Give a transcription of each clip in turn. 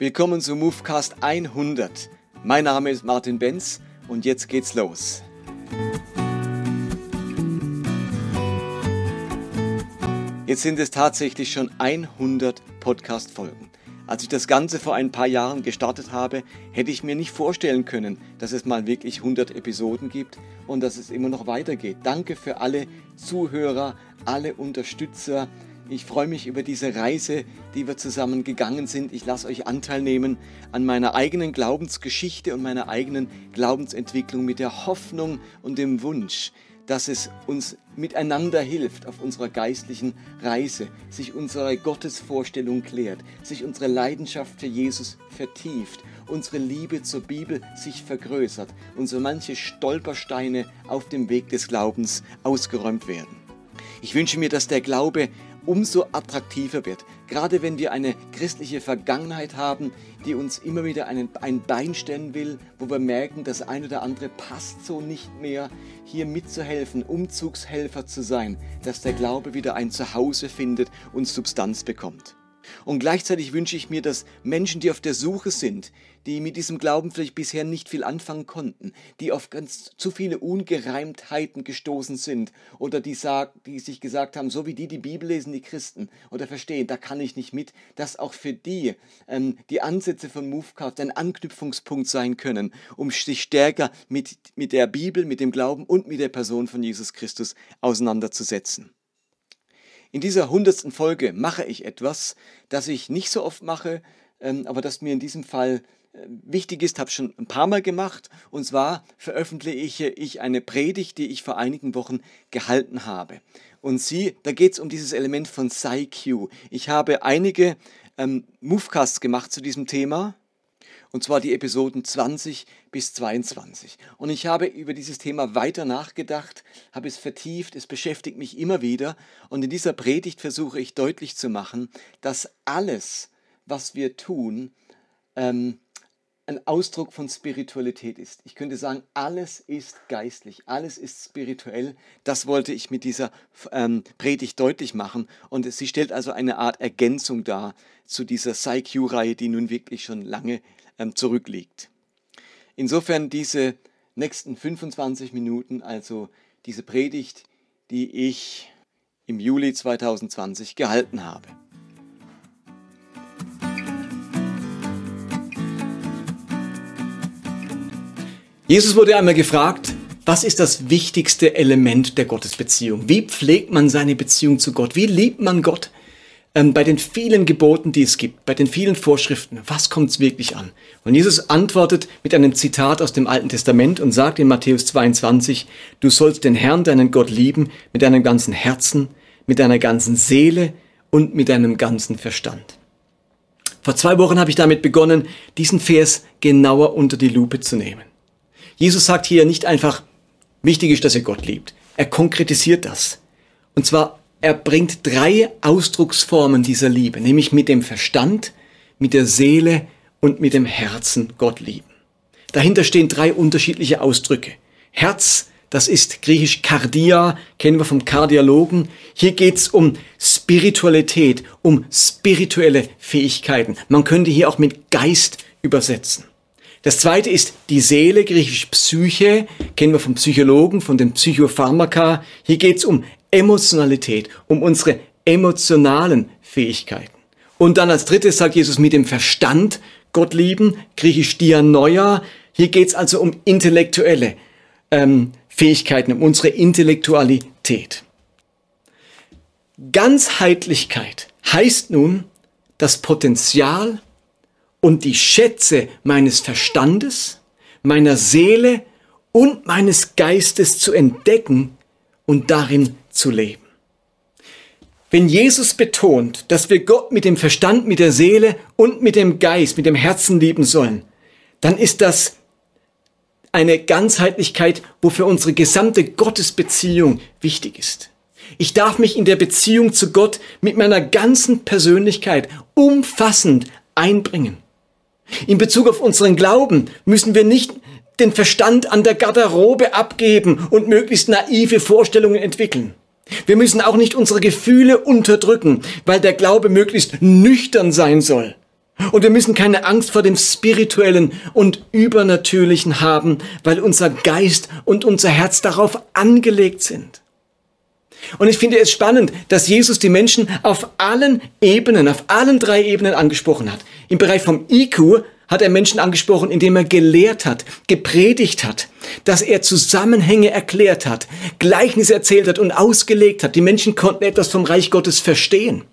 Willkommen zu Movecast 100. Mein Name ist Martin Benz und jetzt geht's los. Jetzt sind es tatsächlich schon 100 Podcast-Folgen. Als ich das Ganze vor ein paar Jahren gestartet habe, hätte ich mir nicht vorstellen können, dass es mal wirklich 100 Episoden gibt und dass es immer noch weitergeht. Danke für alle Zuhörer, alle Unterstützer, ich freue mich über diese Reise, die wir zusammen gegangen sind. Ich lasse euch Anteil nehmen an meiner eigenen Glaubensgeschichte und meiner eigenen Glaubensentwicklung mit der Hoffnung und dem Wunsch, dass es uns miteinander hilft auf unserer geistlichen Reise, sich unsere Gottesvorstellung klärt, sich unsere Leidenschaft für Jesus vertieft, unsere Liebe zur Bibel sich vergrößert und so manche Stolpersteine auf dem Weg des Glaubens ausgeräumt werden. Ich wünsche mir, dass der Glaube umso attraktiver wird. Gerade wenn wir eine christliche Vergangenheit haben, die uns immer wieder einen, ein Bein stellen will, wo wir merken, das eine oder andere passt so nicht mehr, hier mitzuhelfen, Umzugshelfer zu sein, dass der Glaube wieder ein Zuhause findet und Substanz bekommt. Und gleichzeitig wünsche ich mir, dass Menschen, die auf der Suche sind, die mit diesem Glauben vielleicht bisher nicht viel anfangen konnten, die auf ganz zu viele Ungereimtheiten gestoßen sind oder die, sag, die sich gesagt haben, so wie die die Bibel lesen, die Christen oder verstehen, da kann ich nicht mit, dass auch für die ähm, die Ansätze von Movecraft ein Anknüpfungspunkt sein können, um sich stärker mit, mit der Bibel, mit dem Glauben und mit der Person von Jesus Christus auseinanderzusetzen. In dieser hundertsten Folge mache ich etwas, das ich nicht so oft mache, ähm, aber das mir in diesem Fall äh, wichtig ist, habe ich schon ein paar Mal gemacht. Und zwar veröffentliche ich eine Predigt, die ich vor einigen Wochen gehalten habe. Und sie, da geht es um dieses Element von PsyQ. Ich habe einige ähm, Movecasts gemacht zu diesem Thema und zwar die Episoden 20 bis 22. Und ich habe über dieses Thema weiter nachgedacht, habe es vertieft, es beschäftigt mich immer wieder und in dieser Predigt versuche ich deutlich zu machen, dass alles, was wir tun, ähm, ein Ausdruck von Spiritualität ist. Ich könnte sagen, alles ist geistlich, alles ist spirituell. Das wollte ich mit dieser ähm, Predigt deutlich machen. Und sie stellt also eine Art Ergänzung dar zu dieser PsyQ-Reihe, die nun wirklich schon lange zurückliegt. Insofern diese nächsten 25 Minuten, also diese Predigt, die ich im Juli 2020 gehalten habe. Jesus wurde einmal gefragt, was ist das wichtigste Element der Gottesbeziehung? Wie pflegt man seine Beziehung zu Gott? Wie liebt man Gott? Ähm, bei den vielen Geboten, die es gibt, bei den vielen Vorschriften, was kommt es wirklich an? Und Jesus antwortet mit einem Zitat aus dem Alten Testament und sagt in Matthäus 22, du sollst den Herrn, deinen Gott lieben, mit deinem ganzen Herzen, mit deiner ganzen Seele und mit deinem ganzen Verstand. Vor zwei Wochen habe ich damit begonnen, diesen Vers genauer unter die Lupe zu nehmen. Jesus sagt hier nicht einfach, wichtig ist, dass ihr Gott liebt. Er konkretisiert das. Und zwar er bringt drei Ausdrucksformen dieser Liebe, nämlich mit dem Verstand, mit der Seele und mit dem Herzen Gott lieben. Dahinter stehen drei unterschiedliche Ausdrücke. Herz, das ist griechisch Kardia, kennen wir vom Kardiologen. Hier geht's um Spiritualität, um spirituelle Fähigkeiten. Man könnte hier auch mit Geist übersetzen. Das zweite ist die Seele, griechisch Psyche, kennen wir vom Psychologen, von den Psychopharmaka. Hier geht's um Emotionalität, um unsere emotionalen Fähigkeiten. Und dann als drittes sagt Jesus mit dem Verstand Gott lieben, griechisch Dianoia. Hier geht es also um intellektuelle ähm, Fähigkeiten, um unsere Intellektualität. Ganzheitlichkeit heißt nun, das Potenzial und die Schätze meines Verstandes, meiner Seele und meines Geistes zu entdecken und darin zu leben. Wenn Jesus betont, dass wir Gott mit dem Verstand, mit der Seele und mit dem Geist, mit dem Herzen lieben sollen, dann ist das eine Ganzheitlichkeit, wofür unsere gesamte Gottesbeziehung wichtig ist. Ich darf mich in der Beziehung zu Gott mit meiner ganzen Persönlichkeit umfassend einbringen. In Bezug auf unseren Glauben müssen wir nicht den Verstand an der Garderobe abgeben und möglichst naive Vorstellungen entwickeln. Wir müssen auch nicht unsere Gefühle unterdrücken, weil der Glaube möglichst nüchtern sein soll. Und wir müssen keine Angst vor dem Spirituellen und Übernatürlichen haben, weil unser Geist und unser Herz darauf angelegt sind. Und ich finde es spannend, dass Jesus die Menschen auf allen Ebenen, auf allen drei Ebenen angesprochen hat. Im Bereich vom IQ hat er Menschen angesprochen, indem er gelehrt hat, gepredigt hat, dass er Zusammenhänge erklärt hat, Gleichnisse erzählt hat und ausgelegt hat. Die Menschen konnten etwas vom Reich Gottes verstehen.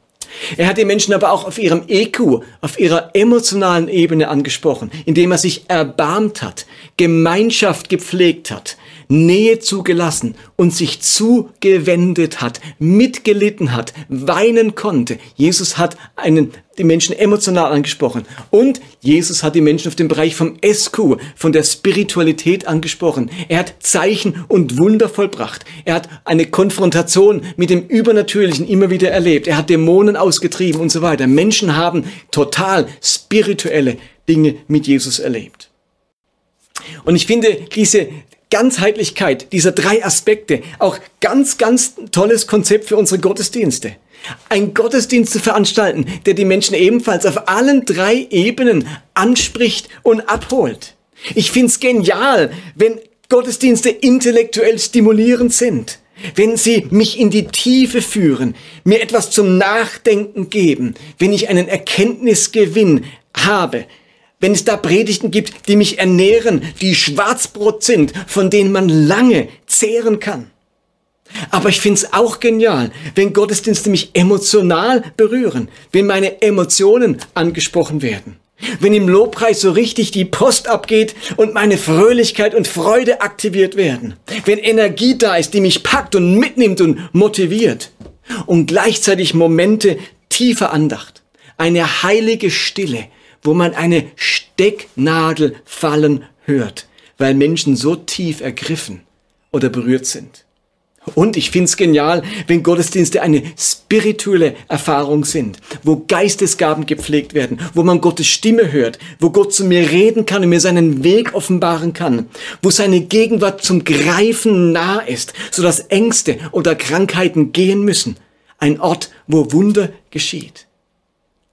Er hat die Menschen aber auch auf ihrem EQ, auf ihrer emotionalen Ebene angesprochen, indem er sich erbarmt hat, Gemeinschaft gepflegt hat, Nähe zugelassen und sich zugewendet hat, mitgelitten hat, weinen konnte. Jesus hat einen, die Menschen emotional angesprochen. Und Jesus hat die Menschen auf dem Bereich vom SQ, von der Spiritualität angesprochen. Er hat Zeichen und Wunder vollbracht. Er hat eine Konfrontation mit dem Übernatürlichen immer wieder erlebt. Er hat Dämonen ausgetrieben und so weiter. Menschen haben total spirituelle Dinge mit Jesus erlebt. Und ich finde diese Ganzheitlichkeit dieser drei Aspekte auch ganz, ganz tolles Konzept für unsere Gottesdienste. Ein Gottesdienst zu veranstalten, der die Menschen ebenfalls auf allen drei Ebenen anspricht und abholt. Ich find's genial, wenn Gottesdienste intellektuell stimulierend sind, wenn sie mich in die Tiefe führen, mir etwas zum Nachdenken geben, wenn ich einen Erkenntnisgewinn habe, wenn es da Predigten gibt, die mich ernähren, die Schwarzbrot sind, von denen man lange zehren kann. Aber ich finde es auch genial, wenn Gottesdienste mich emotional berühren, wenn meine Emotionen angesprochen werden. Wenn im Lobpreis so richtig die Post abgeht und meine Fröhlichkeit und Freude aktiviert werden. Wenn Energie da ist, die mich packt und mitnimmt und motiviert. Und gleichzeitig Momente tiefer Andacht. Eine heilige Stille, wo man eine Stecknadel fallen hört, weil Menschen so tief ergriffen oder berührt sind. Und ich find's genial, wenn Gottesdienste eine spirituelle Erfahrung sind, wo Geistesgaben gepflegt werden, wo man Gottes Stimme hört, wo Gott zu mir reden kann und mir seinen Weg offenbaren kann, wo seine Gegenwart zum Greifen nah ist, sodass Ängste oder Krankheiten gehen müssen. Ein Ort, wo Wunder geschieht.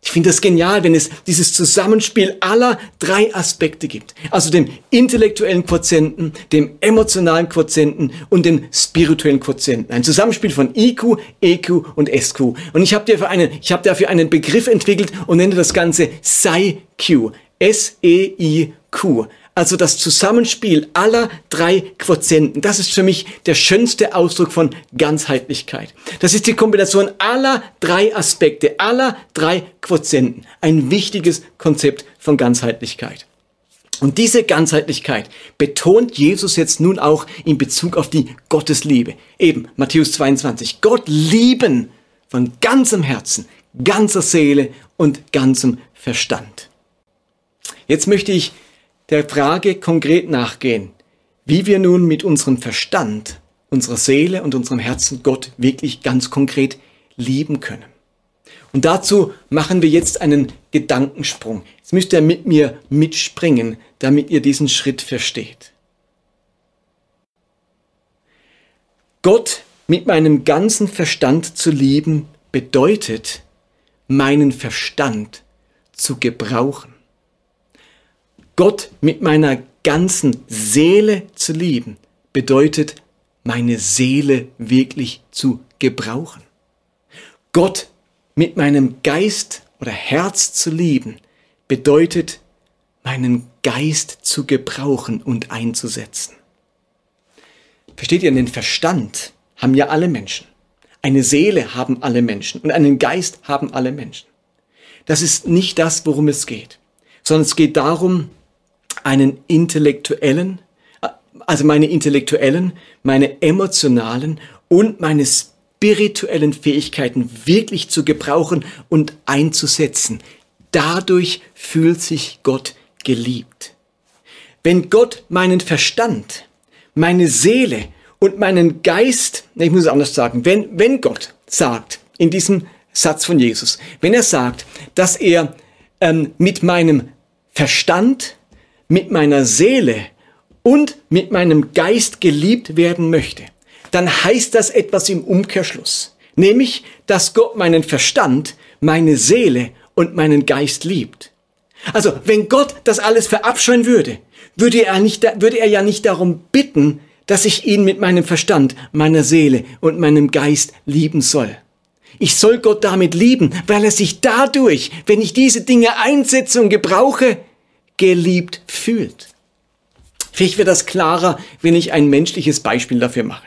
Ich finde das genial, wenn es dieses Zusammenspiel aller drei Aspekte gibt. Also dem intellektuellen Quotienten, dem emotionalen Quotienten und dem spirituellen Quotienten. Ein Zusammenspiel von IQ, EQ und SQ. Und ich habe dafür einen, habe dafür einen Begriff entwickelt und nenne das Ganze SciQ. S-E-I-Q also das Zusammenspiel aller drei Quotienten. Das ist für mich der schönste Ausdruck von Ganzheitlichkeit. Das ist die Kombination aller drei Aspekte, aller drei Quotienten. Ein wichtiges Konzept von Ganzheitlichkeit. Und diese Ganzheitlichkeit betont Jesus jetzt nun auch in Bezug auf die Gottesliebe. Eben Matthäus 22. Gott lieben von ganzem Herzen, ganzer Seele und ganzem Verstand. Jetzt möchte ich der Frage konkret nachgehen, wie wir nun mit unserem Verstand, unserer Seele und unserem Herzen Gott wirklich ganz konkret lieben können. Und dazu machen wir jetzt einen Gedankensprung. Jetzt müsst ihr mit mir mitspringen, damit ihr diesen Schritt versteht. Gott mit meinem ganzen Verstand zu lieben bedeutet, meinen Verstand zu gebrauchen. Gott mit meiner ganzen Seele zu lieben, bedeutet, meine Seele wirklich zu gebrauchen. Gott mit meinem Geist oder Herz zu lieben, bedeutet, meinen Geist zu gebrauchen und einzusetzen. Versteht ihr, den Verstand haben ja alle Menschen. Eine Seele haben alle Menschen und einen Geist haben alle Menschen. Das ist nicht das, worum es geht, sondern es geht darum, einen intellektuellen, also meine intellektuellen, meine emotionalen und meine spirituellen Fähigkeiten wirklich zu gebrauchen und einzusetzen. Dadurch fühlt sich Gott geliebt. Wenn Gott meinen Verstand, meine Seele und meinen Geist, ich muss es anders sagen, wenn, wenn Gott sagt in diesem Satz von Jesus, wenn er sagt, dass er ähm, mit meinem Verstand, mit meiner Seele und mit meinem Geist geliebt werden möchte, dann heißt das etwas im Umkehrschluss. Nämlich, dass Gott meinen Verstand, meine Seele und meinen Geist liebt. Also, wenn Gott das alles verabscheuen würde, würde er, nicht, würde er ja nicht darum bitten, dass ich ihn mit meinem Verstand, meiner Seele und meinem Geist lieben soll. Ich soll Gott damit lieben, weil er sich dadurch, wenn ich diese Dinge einsetze und gebrauche, geliebt fühlt. Vielleicht wird das klarer, wenn ich ein menschliches Beispiel dafür mache.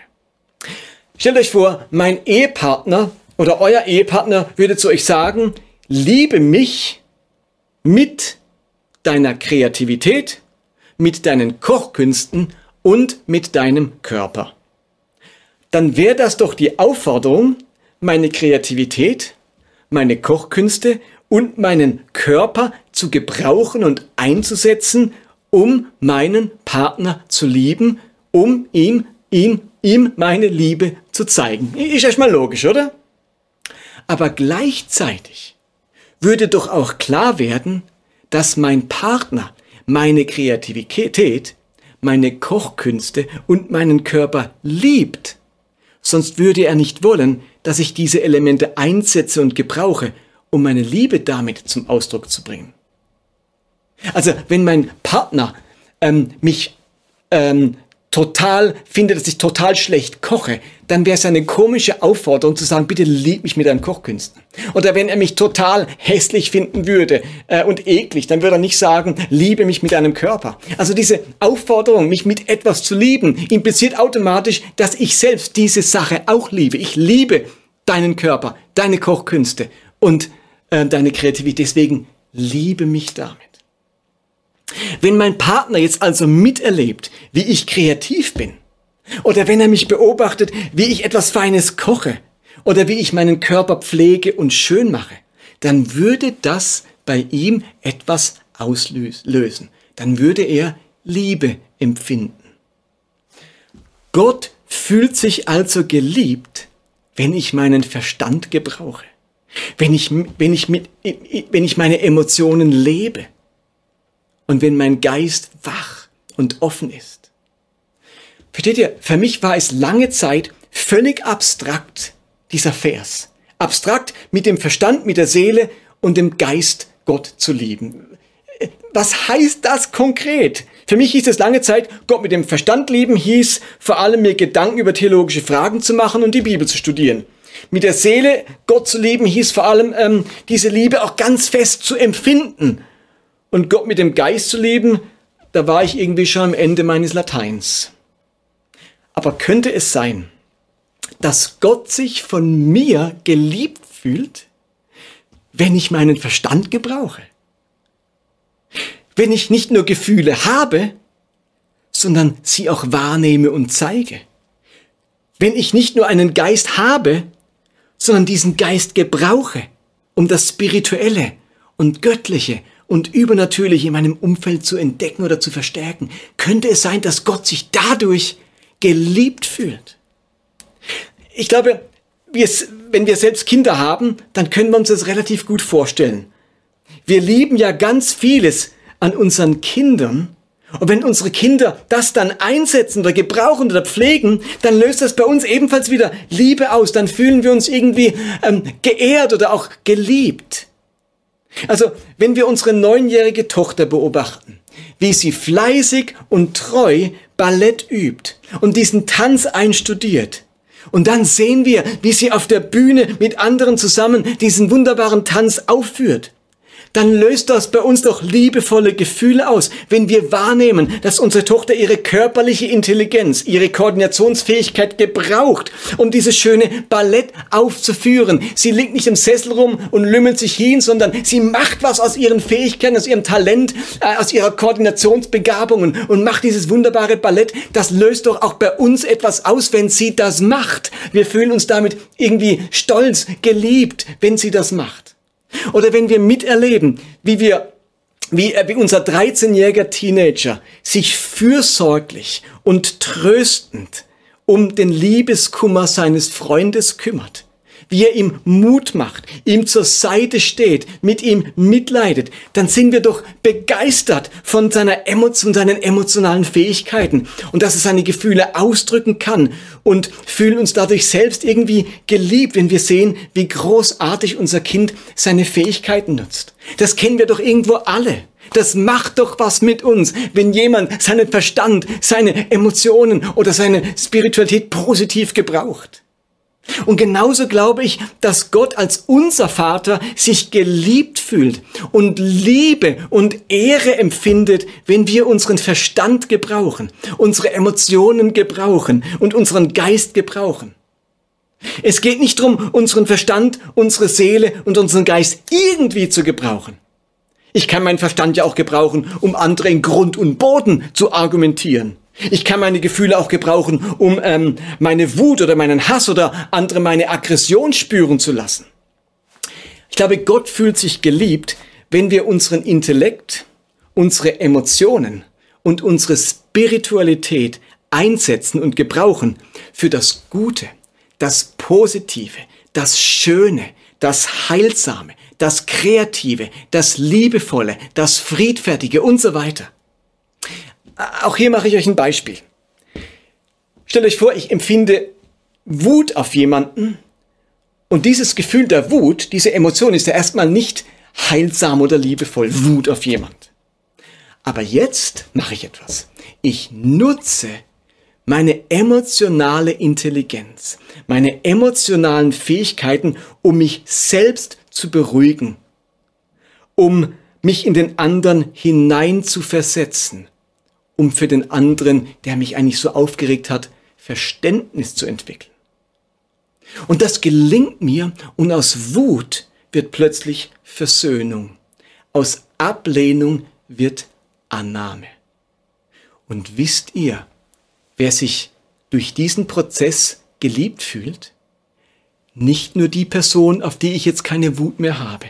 Stellt euch vor, mein Ehepartner oder euer Ehepartner würde zu euch sagen, liebe mich mit deiner Kreativität, mit deinen Kochkünsten und mit deinem Körper. Dann wäre das doch die Aufforderung, meine Kreativität, meine Kochkünste und meinen Körper zu gebrauchen und einzusetzen, um meinen Partner zu lieben, um ihm, ihm, ihm meine Liebe zu zeigen. Ist erstmal logisch, oder? Aber gleichzeitig würde doch auch klar werden, dass mein Partner meine Kreativität, meine Kochkünste und meinen Körper liebt. Sonst würde er nicht wollen, dass ich diese Elemente einsetze und gebrauche, um meine Liebe damit zum Ausdruck zu bringen. Also wenn mein Partner ähm, mich ähm, total finde, dass ich total schlecht koche, dann wäre es eine komische Aufforderung zu sagen, bitte lieb mich mit deinen Kochkünsten. Oder wenn er mich total hässlich finden würde äh, und eklig, dann würde er nicht sagen, liebe mich mit deinem Körper. Also diese Aufforderung, mich mit etwas zu lieben, impliziert automatisch, dass ich selbst diese Sache auch liebe. Ich liebe deinen Körper, deine Kochkünste und äh, deine Kreativität. Deswegen liebe mich damit. Wenn mein Partner jetzt also miterlebt, wie ich kreativ bin, oder wenn er mich beobachtet, wie ich etwas Feines koche, oder wie ich meinen Körper pflege und schön mache, dann würde das bei ihm etwas auslösen. Dann würde er Liebe empfinden. Gott fühlt sich also geliebt, wenn ich meinen Verstand gebrauche, wenn ich, wenn ich, mit, wenn ich meine Emotionen lebe, und wenn mein Geist wach und offen ist. Versteht ihr, für mich war es lange Zeit völlig abstrakt, dieser Vers. Abstrakt mit dem Verstand, mit der Seele und dem Geist Gott zu lieben. Was heißt das konkret? Für mich hieß es lange Zeit, Gott mit dem Verstand lieben hieß vor allem mir Gedanken über theologische Fragen zu machen und die Bibel zu studieren. Mit der Seele Gott zu lieben hieß vor allem ähm, diese Liebe auch ganz fest zu empfinden und Gott mit dem Geist zu lieben, da war ich irgendwie schon am Ende meines Lateins. Aber könnte es sein, dass Gott sich von mir geliebt fühlt, wenn ich meinen Verstand gebrauche? Wenn ich nicht nur Gefühle habe, sondern sie auch wahrnehme und zeige? Wenn ich nicht nur einen Geist habe, sondern diesen Geist gebrauche, um das Spirituelle und Göttliche und übernatürlich in meinem Umfeld zu entdecken oder zu verstärken, könnte es sein, dass Gott sich dadurch geliebt fühlt. Ich glaube, wenn wir selbst Kinder haben, dann können wir uns das relativ gut vorstellen. Wir lieben ja ganz vieles an unseren Kindern. Und wenn unsere Kinder das dann einsetzen oder gebrauchen oder pflegen, dann löst das bei uns ebenfalls wieder Liebe aus. Dann fühlen wir uns irgendwie ähm, geehrt oder auch geliebt. Also, wenn wir unsere neunjährige Tochter beobachten, wie sie fleißig und treu Ballett übt und diesen Tanz einstudiert, und dann sehen wir, wie sie auf der Bühne mit anderen zusammen diesen wunderbaren Tanz aufführt dann löst das bei uns doch liebevolle Gefühle aus, wenn wir wahrnehmen, dass unsere Tochter ihre körperliche Intelligenz, ihre Koordinationsfähigkeit gebraucht, um dieses schöne Ballett aufzuführen. Sie liegt nicht im Sessel rum und lümmelt sich hin, sondern sie macht was aus ihren Fähigkeiten, aus ihrem Talent, äh, aus ihrer Koordinationsbegabungen und macht dieses wunderbare Ballett. Das löst doch auch bei uns etwas aus, wenn sie das macht. Wir fühlen uns damit irgendwie stolz, geliebt, wenn sie das macht. Oder wenn wir miterleben, wie wir wie, äh, unser 13-jähriger Teenager sich fürsorglich und tröstend um den Liebeskummer seines Freundes kümmert. Wie er ihm Mut macht, ihm zur Seite steht, mit ihm mitleidet, dann sind wir doch begeistert von, seiner von seinen emotionalen Fähigkeiten und dass er seine Gefühle ausdrücken kann und fühlen uns dadurch selbst irgendwie geliebt, wenn wir sehen, wie großartig unser Kind seine Fähigkeiten nutzt. Das kennen wir doch irgendwo alle. Das macht doch was mit uns, wenn jemand seinen Verstand, seine Emotionen oder seine Spiritualität positiv gebraucht. Und genauso glaube ich, dass Gott als unser Vater sich geliebt fühlt und Liebe und Ehre empfindet, wenn wir unseren Verstand gebrauchen, unsere Emotionen gebrauchen und unseren Geist gebrauchen. Es geht nicht darum, unseren Verstand, unsere Seele und unseren Geist irgendwie zu gebrauchen. Ich kann meinen Verstand ja auch gebrauchen, um andere in Grund und Boden zu argumentieren. Ich kann meine Gefühle auch gebrauchen, um ähm, meine Wut oder meinen Hass oder andere meine Aggression spüren zu lassen. Ich glaube, Gott fühlt sich geliebt, wenn wir unseren Intellekt, unsere Emotionen und unsere Spiritualität einsetzen und gebrauchen für das Gute, das Positive, das Schöne, das Heilsame, das Kreative, das Liebevolle, das Friedfertige und so weiter. Auch hier mache ich euch ein Beispiel. Stellt euch vor, ich empfinde Wut auf jemanden und dieses Gefühl der Wut, diese Emotion ist ja erstmal nicht heilsam oder liebevoll, Wut auf jemand. Aber jetzt mache ich etwas. Ich nutze meine emotionale Intelligenz, meine emotionalen Fähigkeiten, um mich selbst zu beruhigen, um mich in den anderen hinein zu versetzen, um für den anderen, der mich eigentlich so aufgeregt hat, Verständnis zu entwickeln. Und das gelingt mir und aus Wut wird plötzlich Versöhnung. Aus Ablehnung wird Annahme. Und wisst ihr, wer sich durch diesen Prozess geliebt fühlt? nicht nur die Person, auf die ich jetzt keine Wut mehr habe,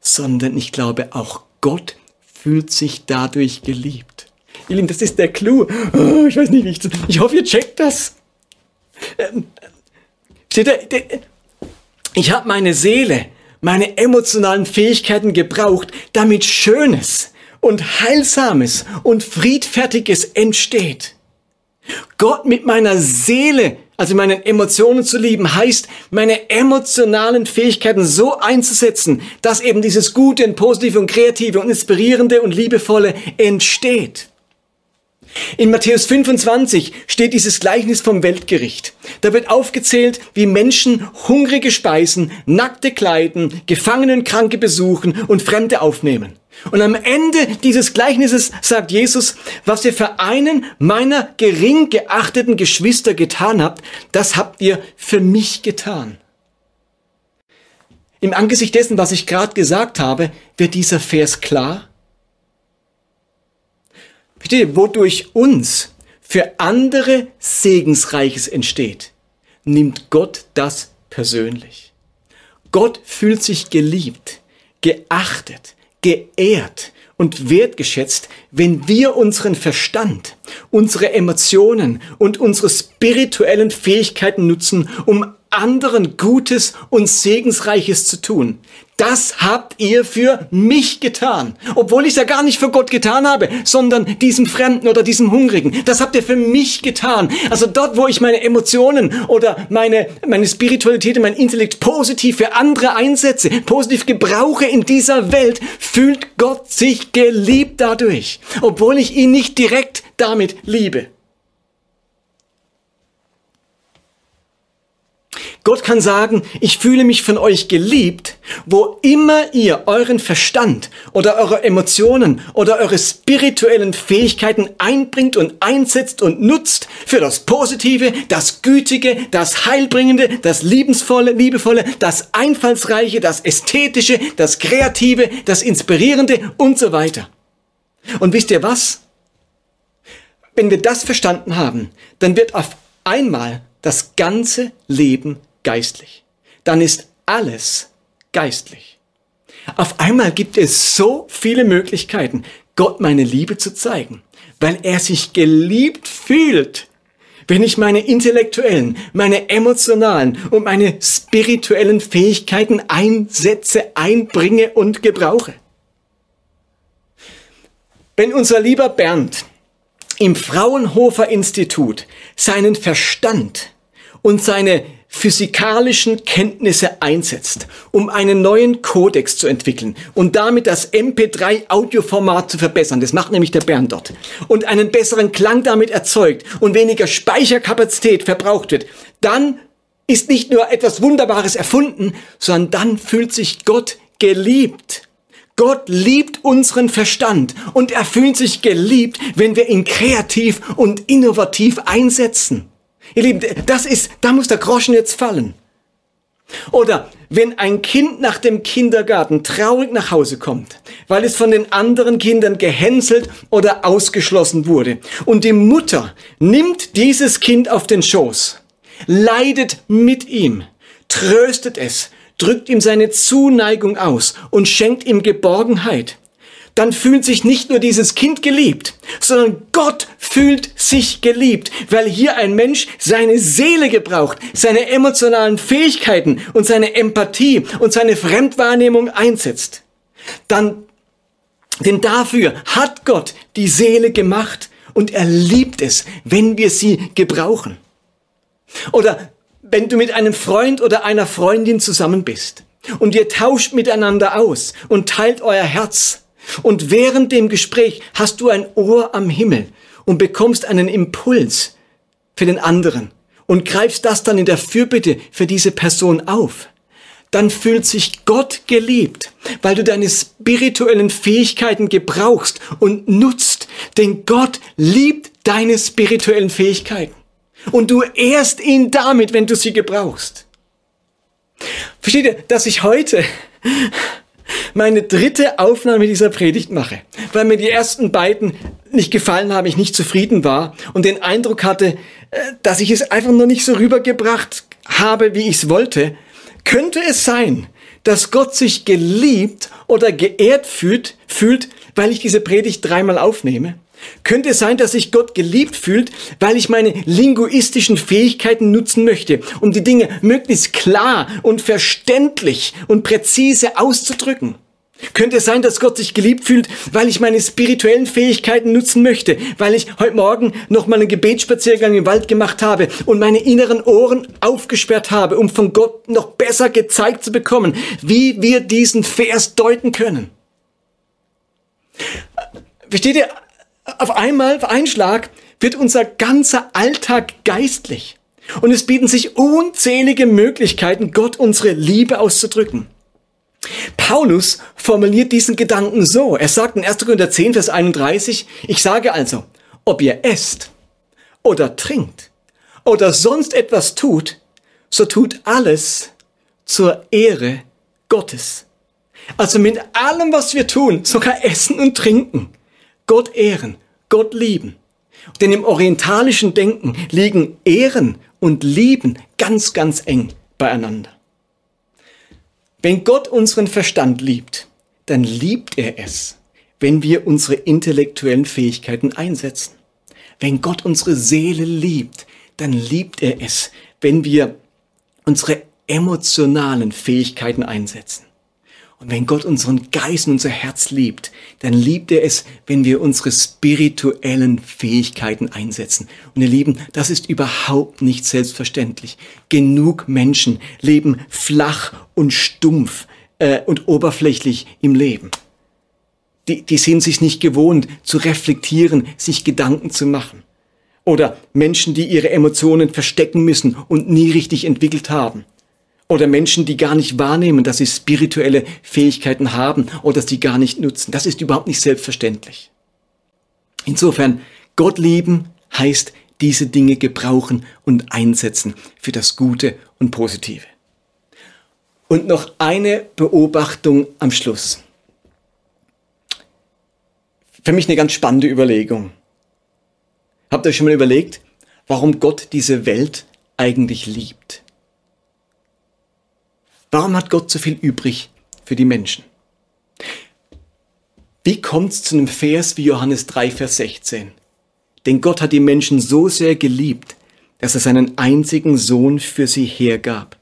sondern ich glaube, auch Gott fühlt sich dadurch geliebt. Ihr Lieben, das ist der Clou. Oh, ich weiß nicht, wie ich, ich hoffe, ihr checkt das. Ähm, steht da, ich habe meine Seele, meine emotionalen Fähigkeiten gebraucht, damit Schönes und Heilsames und Friedfertiges entsteht. Gott mit meiner Seele also meine Emotionen zu lieben, heißt, meine emotionalen Fähigkeiten so einzusetzen, dass eben dieses Gute und Positive und Kreative und Inspirierende und Liebevolle entsteht. In Matthäus 25 steht dieses Gleichnis vom Weltgericht. Da wird aufgezählt, wie Menschen hungrige speisen, nackte kleiden, Gefangenen Kranke besuchen und Fremde aufnehmen. Und am Ende dieses Gleichnisses sagt Jesus, was ihr für einen meiner gering geachteten Geschwister getan habt, das habt ihr für mich getan. Im Angesicht dessen, was ich gerade gesagt habe, wird dieser Vers klar. Versteht ihr, wodurch uns für andere Segensreiches entsteht, nimmt Gott das persönlich. Gott fühlt sich geliebt, geachtet, geehrt und wertgeschätzt, wenn wir unseren Verstand, unsere Emotionen und unsere spirituellen Fähigkeiten nutzen, um anderen Gutes und Segensreiches zu tun. Das habt ihr für mich getan. Obwohl ich es ja gar nicht für Gott getan habe, sondern diesem Fremden oder diesem Hungrigen. Das habt ihr für mich getan. Also dort, wo ich meine Emotionen oder meine, meine Spiritualität und mein Intellekt positiv für andere einsetze, positiv gebrauche in dieser Welt, fühlt Gott sich geliebt dadurch. Obwohl ich ihn nicht direkt damit liebe. Gott kann sagen, ich fühle mich von euch geliebt, wo immer ihr euren Verstand oder eure Emotionen oder eure spirituellen Fähigkeiten einbringt und einsetzt und nutzt für das Positive, das Gütige, das Heilbringende, das Liebensvolle, Liebevolle, das Einfallsreiche, das Ästhetische, das Kreative, das Inspirierende und so weiter. Und wisst ihr was? Wenn wir das verstanden haben, dann wird auf einmal das ganze Leben geistlich. Dann ist alles geistlich. Auf einmal gibt es so viele Möglichkeiten, Gott meine Liebe zu zeigen, weil er sich geliebt fühlt, wenn ich meine intellektuellen, meine emotionalen und meine spirituellen Fähigkeiten einsetze, einbringe und gebrauche. Wenn unser lieber Bernd im Fraunhofer Institut seinen Verstand und seine physikalischen Kenntnisse einsetzt, um einen neuen Kodex zu entwickeln und damit das MP3-Audioformat zu verbessern. Das macht nämlich der Bernd dort. Und einen besseren Klang damit erzeugt und weniger Speicherkapazität verbraucht wird. Dann ist nicht nur etwas Wunderbares erfunden, sondern dann fühlt sich Gott geliebt. Gott liebt unseren Verstand und er fühlt sich geliebt, wenn wir ihn kreativ und innovativ einsetzen. Ihr Lieben, das ist, da muss der Groschen jetzt fallen. Oder wenn ein Kind nach dem Kindergarten traurig nach Hause kommt, weil es von den anderen Kindern gehänselt oder ausgeschlossen wurde. Und die Mutter nimmt dieses Kind auf den Schoß, leidet mit ihm, tröstet es, drückt ihm seine Zuneigung aus und schenkt ihm Geborgenheit dann fühlt sich nicht nur dieses Kind geliebt, sondern Gott fühlt sich geliebt, weil hier ein Mensch seine Seele gebraucht, seine emotionalen Fähigkeiten und seine Empathie und seine Fremdwahrnehmung einsetzt. Dann, denn dafür hat Gott die Seele gemacht und er liebt es, wenn wir sie gebrauchen. Oder wenn du mit einem Freund oder einer Freundin zusammen bist und ihr tauscht miteinander aus und teilt euer Herz, und während dem Gespräch hast du ein Ohr am Himmel und bekommst einen Impuls für den anderen und greifst das dann in der Fürbitte für diese Person auf. Dann fühlt sich Gott geliebt, weil du deine spirituellen Fähigkeiten gebrauchst und nutzt. Denn Gott liebt deine spirituellen Fähigkeiten. Und du ehrst ihn damit, wenn du sie gebrauchst. Versteht ihr, dass ich heute meine dritte Aufnahme dieser Predigt mache, weil mir die ersten beiden nicht gefallen haben, ich nicht zufrieden war und den Eindruck hatte, äh, dass ich es einfach nur nicht so rübergebracht habe, wie ich es wollte, könnte es sein, dass Gott sich geliebt oder geehrt fühlt, fühlt, weil ich diese Predigt dreimal aufnehme? Könnte es sein, dass sich Gott geliebt fühlt, weil ich meine linguistischen Fähigkeiten nutzen möchte, um die Dinge möglichst klar und verständlich und präzise auszudrücken? Könnte es sein, dass Gott sich geliebt fühlt, weil ich meine spirituellen Fähigkeiten nutzen möchte, weil ich heute Morgen noch mal einen Gebetsspaziergang im Wald gemacht habe und meine inneren Ohren aufgesperrt habe, um von Gott noch besser gezeigt zu bekommen, wie wir diesen Vers deuten können? Versteht ihr? Auf einmal, auf einen Schlag, wird unser ganzer Alltag geistlich. Und es bieten sich unzählige Möglichkeiten, Gott unsere Liebe auszudrücken. Paulus formuliert diesen Gedanken so. Er sagt in 1. Korinther 10, Vers 31, ich sage also, ob ihr esst oder trinkt oder sonst etwas tut, so tut alles zur Ehre Gottes. Also mit allem, was wir tun, sogar essen und trinken, Gott ehren, Gott lieben. Denn im orientalischen Denken liegen Ehren und Lieben ganz, ganz eng beieinander. Wenn Gott unseren Verstand liebt, dann liebt er es, wenn wir unsere intellektuellen Fähigkeiten einsetzen. Wenn Gott unsere Seele liebt, dann liebt er es, wenn wir unsere emotionalen Fähigkeiten einsetzen. Und wenn Gott unseren Geist und unser Herz liebt, dann liebt er es, wenn wir unsere spirituellen Fähigkeiten einsetzen. Und ihr Lieben, das ist überhaupt nicht selbstverständlich. Genug Menschen leben flach und stumpf äh, und oberflächlich im Leben. Die, die sind sich nicht gewohnt zu reflektieren, sich Gedanken zu machen. Oder Menschen, die ihre Emotionen verstecken müssen und nie richtig entwickelt haben. Oder Menschen, die gar nicht wahrnehmen, dass sie spirituelle Fähigkeiten haben oder sie gar nicht nutzen. Das ist überhaupt nicht selbstverständlich. Insofern, Gott lieben heißt diese Dinge gebrauchen und einsetzen für das Gute und Positive. Und noch eine Beobachtung am Schluss. Für mich eine ganz spannende Überlegung. Habt ihr euch schon mal überlegt, warum Gott diese Welt eigentlich liebt? Warum hat Gott so viel übrig für die Menschen? Wie kommt es zu einem Vers wie Johannes 3, Vers 16? Denn Gott hat die Menschen so sehr geliebt, dass er seinen einzigen Sohn für sie hergab.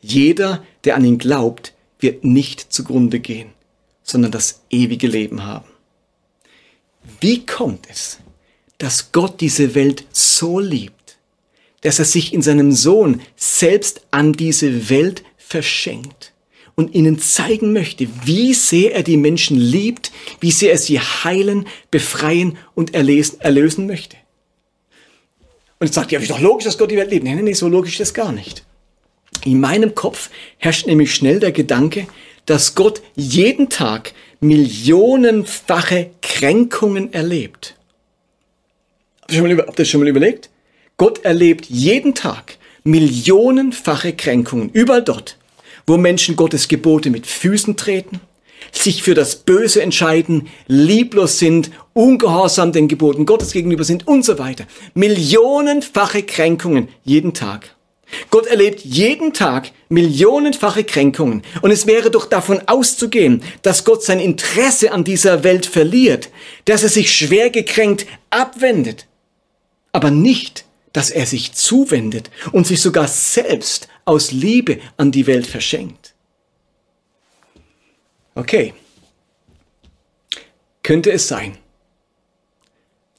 Jeder, der an ihn glaubt, wird nicht zugrunde gehen, sondern das ewige Leben haben. Wie kommt es, dass Gott diese Welt so liebt, dass er sich in seinem Sohn selbst an diese Welt verschenkt und ihnen zeigen möchte, wie sehr er die Menschen liebt, wie sehr er sie heilen, befreien und erlesen, erlösen möchte. Und jetzt sagt ihr, ja, ist doch logisch, dass Gott die Welt liebt. Nein, nein, nein, so logisch ist das gar nicht. In meinem Kopf herrscht nämlich schnell der Gedanke, dass Gott jeden Tag millionenfache Kränkungen erlebt. Habt ihr das schon mal überlegt? Gott erlebt jeden Tag millionenfache Kränkungen, überall dort, wo Menschen Gottes Gebote mit Füßen treten, sich für das Böse entscheiden, lieblos sind, ungehorsam den Geboten Gottes gegenüber sind und so weiter. Millionenfache Kränkungen jeden Tag. Gott erlebt jeden Tag millionenfache Kränkungen. Und es wäre doch davon auszugehen, dass Gott sein Interesse an dieser Welt verliert, dass er sich schwer gekränkt abwendet. Aber nicht, dass er sich zuwendet und sich sogar selbst aus Liebe an die Welt verschenkt. Okay. Könnte es sein,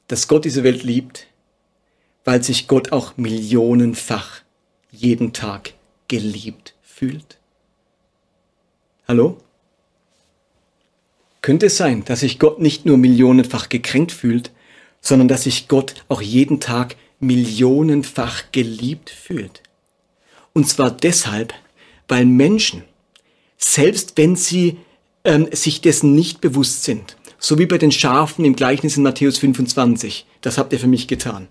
dass Gott diese Welt liebt, weil sich Gott auch millionenfach jeden Tag geliebt fühlt? Hallo? Könnte es sein, dass sich Gott nicht nur millionenfach gekränkt fühlt, sondern dass sich Gott auch jeden Tag millionenfach geliebt fühlt? Und zwar deshalb, weil Menschen, selbst wenn sie ähm, sich dessen nicht bewusst sind, so wie bei den Schafen im Gleichnis in Matthäus 25, das habt ihr für mich getan,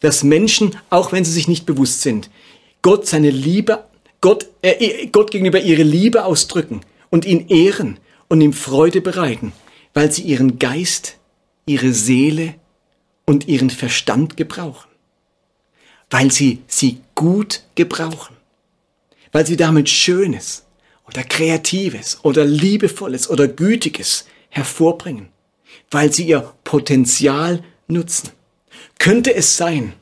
dass Menschen, auch wenn sie sich nicht bewusst sind, Gott seine Liebe, Gott, äh, Gott gegenüber ihre Liebe ausdrücken und ihn ehren und ihm Freude bereiten, weil sie ihren Geist, ihre Seele und ihren Verstand gebrauchen. Weil sie sie gut gebrauchen. Weil sie damit Schönes oder Kreatives oder Liebevolles oder Gütiges hervorbringen. Weil sie ihr Potenzial nutzen. Könnte es sein,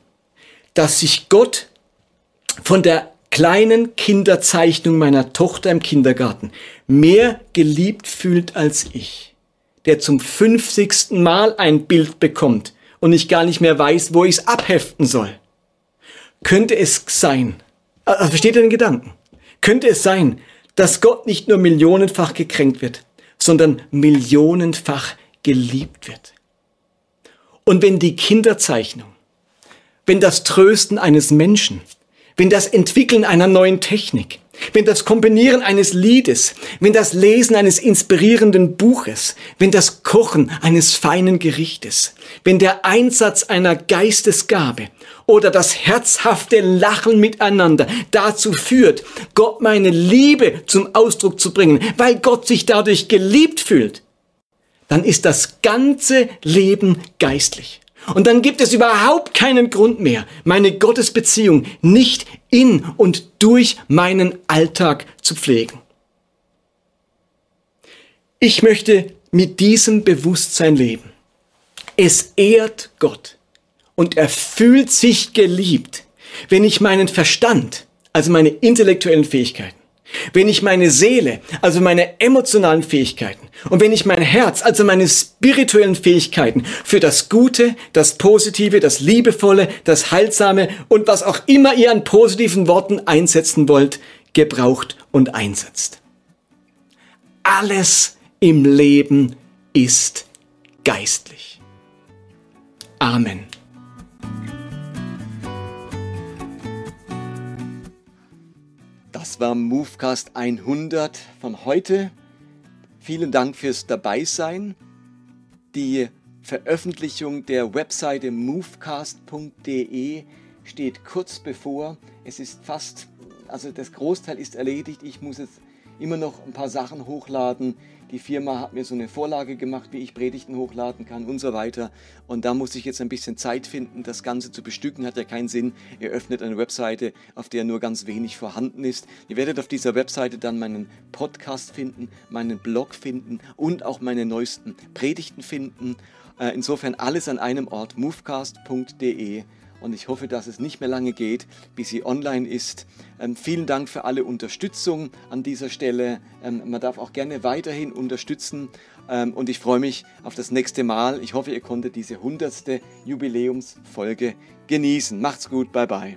dass sich Gott von der kleinen Kinderzeichnung meiner Tochter im Kindergarten mehr geliebt fühlt als ich, der zum fünfzigsten Mal ein Bild bekommt und ich gar nicht mehr weiß, wo ich es abheften soll. Könnte es sein, also versteht ihr den Gedanken? Könnte es sein, dass Gott nicht nur millionenfach gekränkt wird, sondern millionenfach geliebt wird? Und wenn die Kinderzeichnung, wenn das Trösten eines Menschen, wenn das Entwickeln einer neuen Technik, wenn das Kombinieren eines Liedes, wenn das Lesen eines inspirierenden Buches, wenn das Kochen eines feinen Gerichtes, wenn der Einsatz einer Geistesgabe oder das herzhafte Lachen miteinander dazu führt, Gott meine Liebe zum Ausdruck zu bringen, weil Gott sich dadurch geliebt fühlt, dann ist das ganze Leben geistlich. Und dann gibt es überhaupt keinen Grund mehr, meine Gottesbeziehung nicht in und durch meinen Alltag zu pflegen. Ich möchte mit diesem Bewusstsein leben. Es ehrt Gott und er fühlt sich geliebt, wenn ich meinen Verstand, also meine intellektuellen Fähigkeiten, wenn ich meine Seele, also meine emotionalen Fähigkeiten und wenn ich mein Herz, also meine spirituellen Fähigkeiten für das Gute, das Positive, das Liebevolle, das Heilsame und was auch immer ihr an positiven Worten einsetzen wollt, gebraucht und einsetzt. Alles im Leben ist geistlich. Amen. War Movecast 100 von heute. Vielen Dank fürs Dabeisein. Die Veröffentlichung der Webseite movecast.de steht kurz bevor. Es ist fast, also das Großteil ist erledigt. Ich muss jetzt immer noch ein paar Sachen hochladen. Die Firma hat mir so eine Vorlage gemacht, wie ich Predigten hochladen kann und so weiter. Und da muss ich jetzt ein bisschen Zeit finden, das Ganze zu bestücken. Hat ja keinen Sinn. Ihr öffnet eine Webseite, auf der nur ganz wenig vorhanden ist. Ihr werdet auf dieser Webseite dann meinen Podcast finden, meinen Blog finden und auch meine neuesten Predigten finden. Äh, insofern alles an einem Ort, movecast.de und ich hoffe, dass es nicht mehr lange geht, bis sie online ist. Ähm, vielen Dank für alle Unterstützung an dieser Stelle. Ähm, man darf auch gerne weiterhin unterstützen ähm, und ich freue mich auf das nächste Mal. Ich hoffe, ihr konntet diese hundertste Jubiläumsfolge genießen. Macht's gut, bye bye.